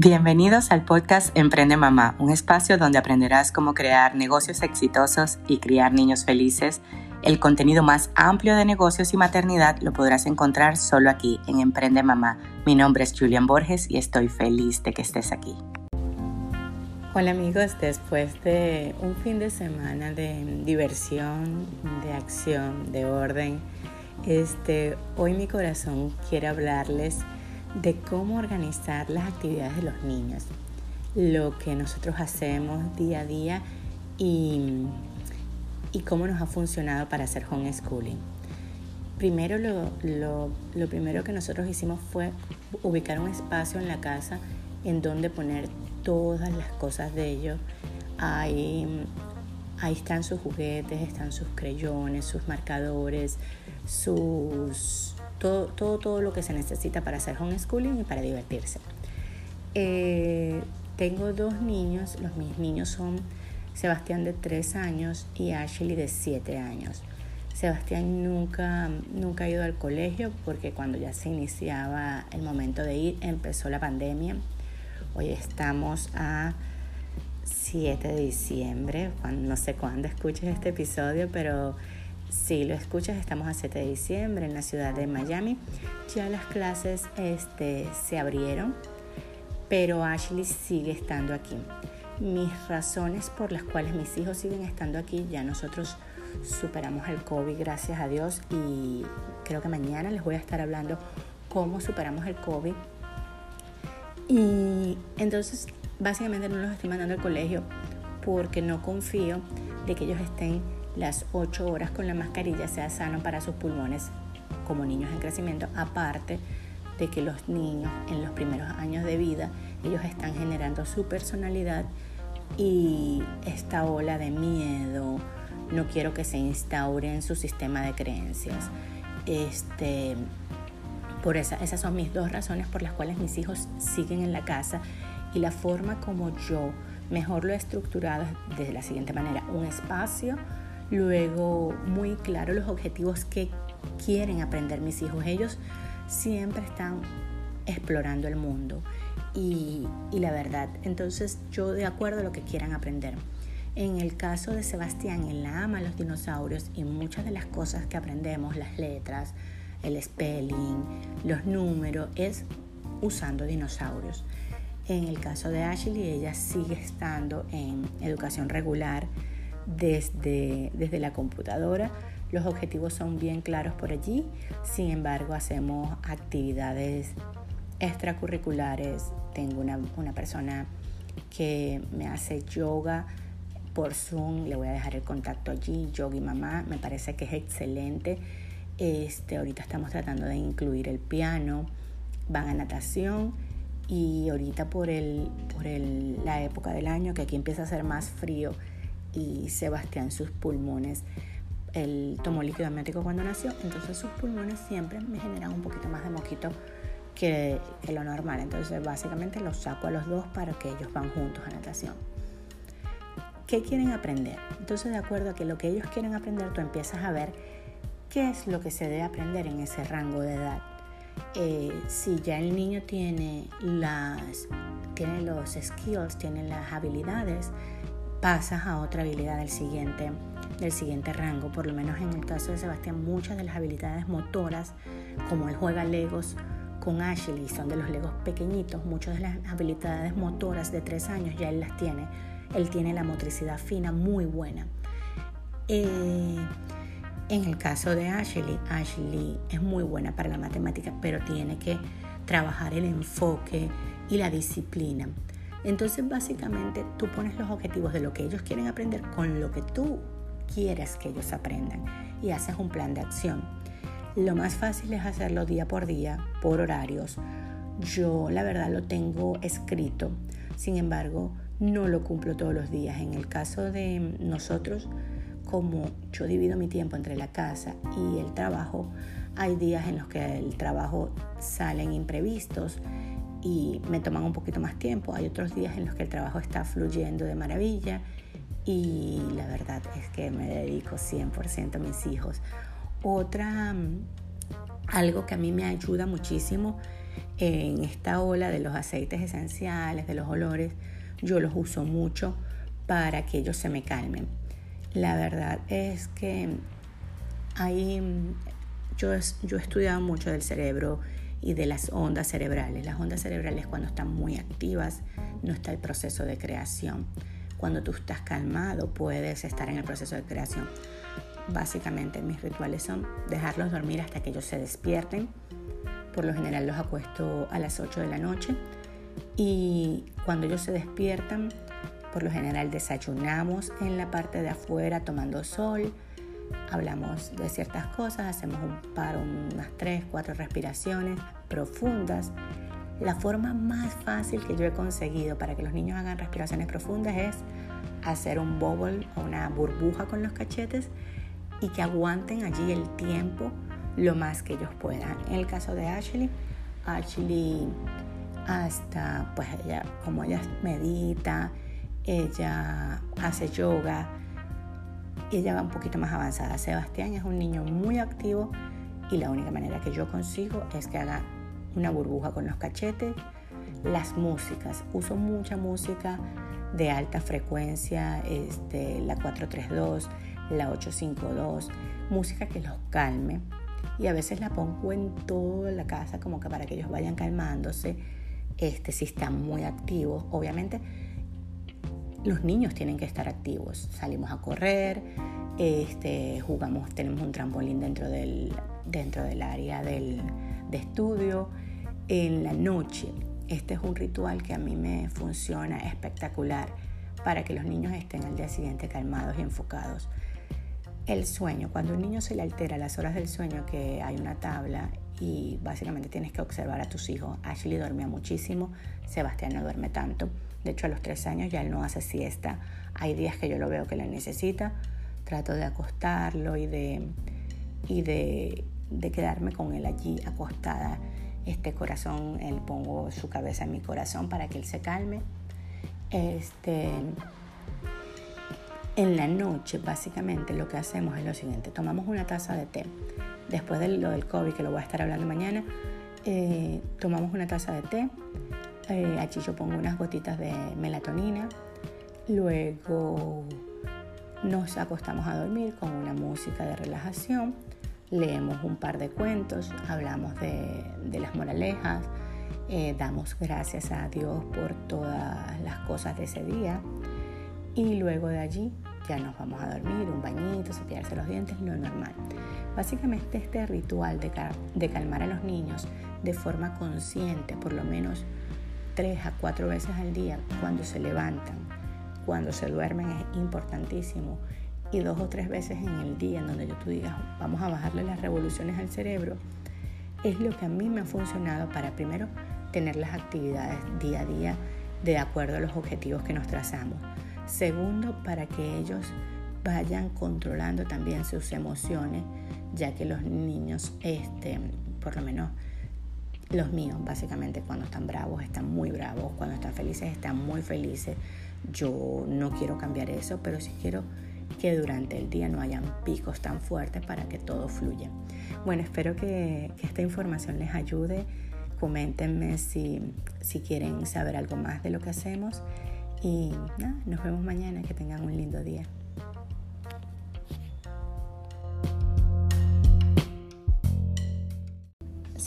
Bienvenidos al podcast Emprende Mamá, un espacio donde aprenderás cómo crear negocios exitosos y criar niños felices. El contenido más amplio de negocios y maternidad lo podrás encontrar solo aquí en Emprende Mamá. Mi nombre es Julian Borges y estoy feliz de que estés aquí. Hola amigos, después de un fin de semana de diversión, de acción, de orden, este, hoy mi corazón quiere hablarles de cómo organizar las actividades de los niños, lo que nosotros hacemos día a día y, y cómo nos ha funcionado para hacer homeschooling. Primero lo, lo, lo primero que nosotros hicimos fue ubicar un espacio en la casa en donde poner todas las cosas de ellos. Ahí, ahí están sus juguetes, están sus creyones, sus marcadores, sus todo, todo, todo lo que se necesita para hacer homeschooling y para divertirse. Eh, tengo dos niños, los mis niños son Sebastián de 3 años y Ashley de 7 años. Sebastián nunca, nunca ha ido al colegio porque cuando ya se iniciaba el momento de ir empezó la pandemia. Hoy estamos a 7 de diciembre, no sé cuándo escuches este episodio, pero si lo escuchas, estamos a 7 de diciembre en la ciudad de Miami. Ya las clases este, se abrieron, pero Ashley sigue estando aquí. Mis razones por las cuales mis hijos siguen estando aquí, ya nosotros superamos el COVID, gracias a Dios, y creo que mañana les voy a estar hablando cómo superamos el COVID. Y entonces, básicamente no los estoy mandando al colegio porque no confío de que ellos estén las 8 horas con la mascarilla sea sano para sus pulmones como niños en crecimiento, aparte de que los niños en los primeros años de vida, ellos están generando su personalidad y esta ola de miedo, no quiero que se instaure en su sistema de creencias. Este, por esa, esas son mis dos razones por las cuales mis hijos siguen en la casa y la forma como yo mejor lo he estructurado es de la siguiente manera, un espacio Luego, muy claro los objetivos que quieren aprender mis hijos. Ellos siempre están explorando el mundo y, la verdad. Entonces, yo de acuerdo a lo que quieran aprender. En el caso de Sebastián, él ama los dinosaurios y muchas de las cosas que aprendemos, las letras, el spelling, los números, es usando dinosaurios. En el caso de Ashley, ella sigue estando en educación regular desde, desde la computadora. Los objetivos son bien claros por allí, sin embargo hacemos actividades extracurriculares. Tengo una, una persona que me hace yoga por Zoom, le voy a dejar el contacto allí, Yogi Mamá, me parece que es excelente. Este, ahorita estamos tratando de incluir el piano, van a natación y ahorita por, el, por el, la época del año que aquí empieza a ser más frío, y Sebastián sus pulmones. Él tomó líquido amniótico cuando nació, entonces sus pulmones siempre me generan un poquito más de moquito que, que lo normal. Entonces básicamente los saco a los dos para que ellos van juntos a natación. ¿Qué quieren aprender? Entonces de acuerdo a que lo que ellos quieren aprender, tú empiezas a ver qué es lo que se debe aprender en ese rango de edad. Eh, si ya el niño tiene, las, tiene los skills, tiene las habilidades, pasas a otra habilidad del siguiente, del siguiente rango. Por lo menos en el caso de Sebastián, muchas de las habilidades motoras, como él juega Legos con Ashley, son de los Legos pequeñitos, muchas de las habilidades motoras de tres años ya él las tiene. Él tiene la motricidad fina muy buena. Eh, en el caso de Ashley, Ashley es muy buena para la matemática, pero tiene que trabajar el enfoque y la disciplina. Entonces básicamente tú pones los objetivos de lo que ellos quieren aprender con lo que tú quieres que ellos aprendan y haces un plan de acción. Lo más fácil es hacerlo día por día, por horarios. Yo la verdad lo tengo escrito, sin embargo no lo cumplo todos los días. En el caso de nosotros, como yo divido mi tiempo entre la casa y el trabajo, hay días en los que el trabajo salen imprevistos y me toman un poquito más tiempo. Hay otros días en los que el trabajo está fluyendo de maravilla y la verdad es que me dedico 100% a mis hijos. Otra, algo que a mí me ayuda muchísimo en esta ola de los aceites esenciales, de los olores, yo los uso mucho para que ellos se me calmen. La verdad es que hay, yo, yo he estudiado mucho del cerebro y de las ondas cerebrales. Las ondas cerebrales cuando están muy activas no está el proceso de creación. Cuando tú estás calmado puedes estar en el proceso de creación. Básicamente mis rituales son dejarlos dormir hasta que ellos se despierten. Por lo general los acuesto a las 8 de la noche y cuando ellos se despiertan, por lo general desayunamos en la parte de afuera tomando sol, hablamos de ciertas cosas, hacemos un paro, unas 3, 4 respiraciones profundas. La forma más fácil que yo he conseguido para que los niños hagan respiraciones profundas es hacer un bubble o una burbuja con los cachetes y que aguanten allí el tiempo lo más que ellos puedan. En el caso de Ashley, Ashley hasta pues ella como ella medita, ella hace yoga ella va un poquito más avanzada. Sebastián es un niño muy activo y la única manera que yo consigo es que haga una burbuja con los cachetes. Las músicas, uso mucha música de alta frecuencia, este, la 432, la 852, música que los calme. Y a veces la pongo en toda la casa como que para que ellos vayan calmándose. Este, si están muy activos, obviamente los niños tienen que estar activos. Salimos a correr, este, jugamos, tenemos un trampolín dentro del, dentro del área del, de estudio. En la noche, este es un ritual que a mí me funciona espectacular para que los niños estén al día siguiente calmados y enfocados. El sueño, cuando un niño se le altera las horas del sueño, que hay una tabla y básicamente tienes que observar a tus hijos. Ashley dormía muchísimo, Sebastián no duerme tanto. De hecho, a los tres años ya él no hace siesta. Hay días que yo lo veo que le necesita. Trato de acostarlo y de, y de, de quedarme con él allí acostada. Este corazón, él pongo su cabeza en mi corazón para que él se calme. Este, en la noche, básicamente, lo que hacemos es lo siguiente: tomamos una taza de té. Después de lo del COVID, que lo voy a estar hablando mañana, eh, tomamos una taza de té. Eh, aquí yo pongo unas gotitas de melatonina. Luego nos acostamos a dormir con una música de relajación. Leemos un par de cuentos, hablamos de, las moralejas, eh, damos gracias a Dios por todas las cosas de ese día y luego de allí ya nos vamos a dormir, un bañito, cepillarse los dientes, lo normal. Básicamente este ritual de, de calmar a los niños de forma consciente, por lo menos tres a cuatro veces al día, cuando se levantan, cuando se duermen, es importantísimo. Y dos o tres veces en el día en donde yo tú digas, vamos a bajarle las revoluciones al cerebro, es lo que a mí me ha funcionado para primero tener las actividades día a día de acuerdo a los objetivos que nos trazamos. Segundo, para que ellos vayan controlando también sus emociones, ya que los niños, este, por lo menos los míos, básicamente cuando están bravos, están muy bravos, cuando están felices, están muy felices. Yo no quiero cambiar eso, pero sí quiero que durante el día no hayan picos tan fuertes para que todo fluya. Bueno, espero que, esta información les ayude. Coméntenme si, si quieren saber algo más de lo que hacemos y nada, nos vemos mañana, que tengan un lindo día.